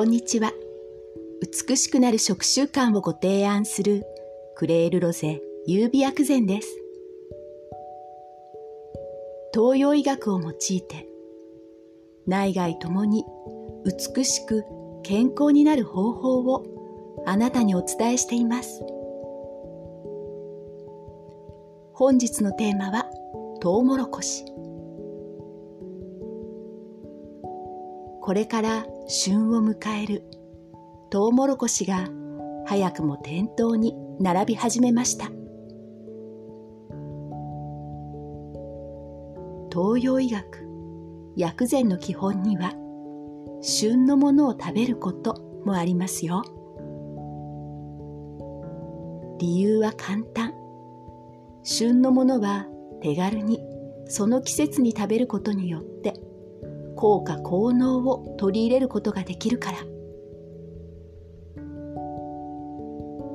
こんにちは。美しくなる食習慣をご提案するクレールロゼ優美薬膳です。東洋医学を用いて内外ともに美しく健康になる方法をあなたにお伝えしています。本日のテーマはトウモロコシ。これから旬を迎える。トウモロコシが早くも店頭に並び始めました。東洋医学薬膳の基本には旬のものを食べることもありますよ。理由は簡単。旬のものは手軽にその季節に食べることによって効果効能を取り入れることができるから。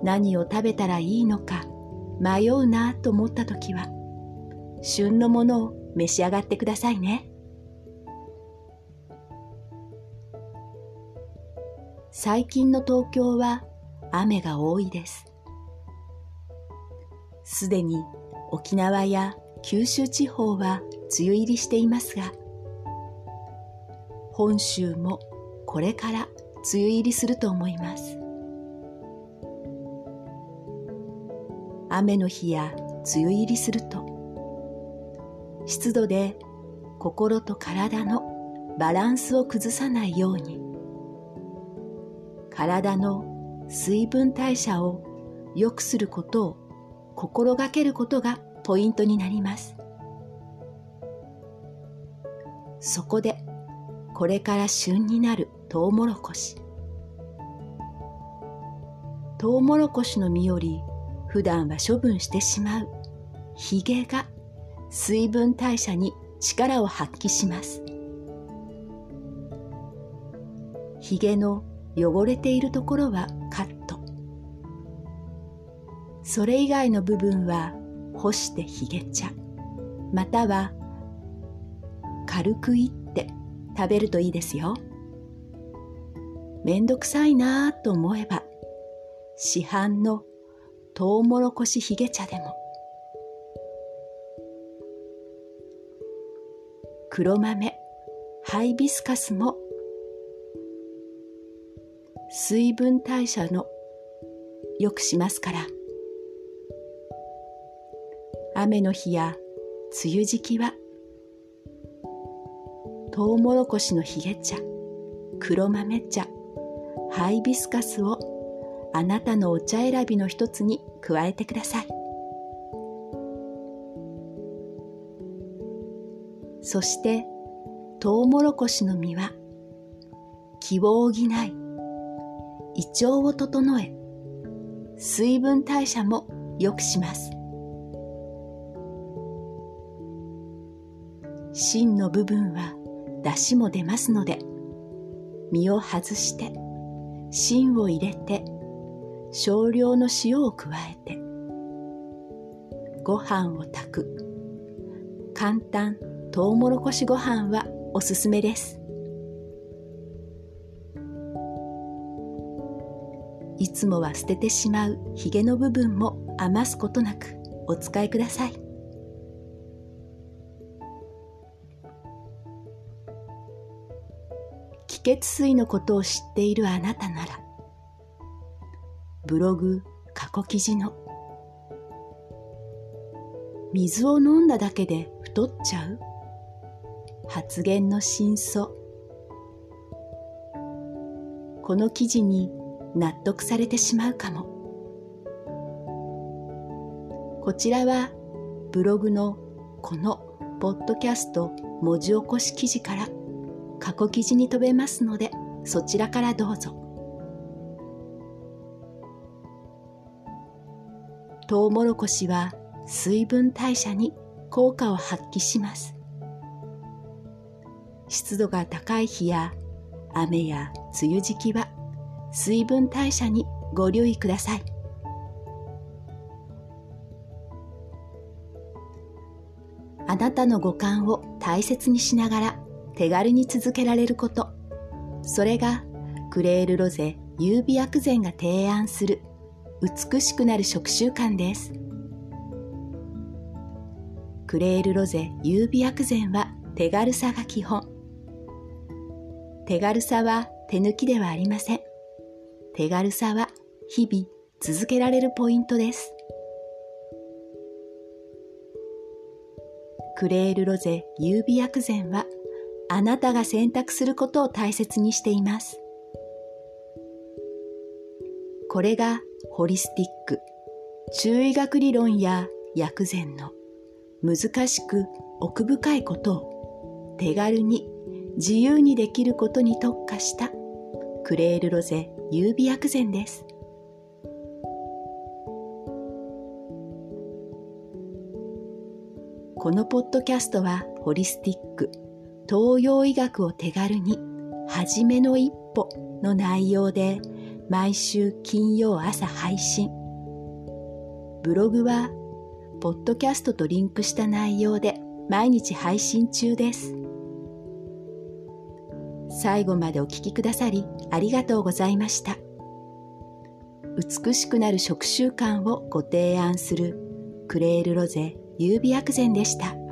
何を食べたらいいのか迷うなと思った時は旬のものを召し上がってくださいね。最近の東京は雨が多いです。すでに沖縄や九州地方は梅雨入りしていますが本州もこれから梅雨入りすると思います。雨の日や梅雨入りすると湿度で心と体のバランスを崩さないように体の水分代謝を良くすることを心がけることがポイントになります。そこでこれから旬になるトウモロコシ。トウモロコシの実より普段は処分してしまう。ヒゲが水分代謝に力を発揮します。ヒゲの汚れているところはカット。それ以外の部分は干してヒゲ茶。または軽くいって食べるといいですよ。めんどくさいなぁと思えば、市販のトウモロコシヒゲ茶でも、黒豆、ハイビスカスも、水分代謝の良くしますから、雨の日や梅雨時期はトウモロコシのヒゲ茶、黒豆茶、ハイビスカスをあなたのお茶選びの一つに加えてください。そしてトウモロコシの実は気を補い、胃腸を整え、水分代謝も良くします。芯の部分は出汁も出ますので身を外して芯を入れて少量の塩を加えてご飯を炊く。簡単とうもろこしご飯はおすすめです。いつもは捨ててしまうひげの部分も余すことなくお使いください。血水のことを知っているあなたならブログ過去記事の水を飲んだだけで太っちゃう発言の真相。この記事に納得されてしまうかも。こちらはブログのこのポッドキャスト文字起こし記事から。過去記事に飛べますのでそちらからどうぞ。トウモロコシは水分代謝に効果を発揮します。湿度が高い日や雨や梅雨時期は水分代謝にご留意ください。あなたの五感を大切にしながら手軽に続けられることそれがクレールロゼ優美薬膳が提案する美しくなる食習慣です。クレールロゼ優美薬膳は手軽さが基本。手軽さは手抜きではありません。手軽さは日々続けられるポイントです。クレールロゼ優美薬膳はあなたが選択することを大切にしています。これがホリスティック、中医学理論や薬膳の難しく奥深いことを手軽に自由にできることに特化したクレールロゼ優美薬膳です。このポッドキャストはホリスティック、東洋医学を手軽に、はじめの一歩の内容で毎週金曜朝配信。ブログは、ポッドキャストとリンクした内容で毎日配信中です。最後までお聞きくださりありがとうございました。美しくなる食習慣をご提案するクレールロゼ優美薬膳でした。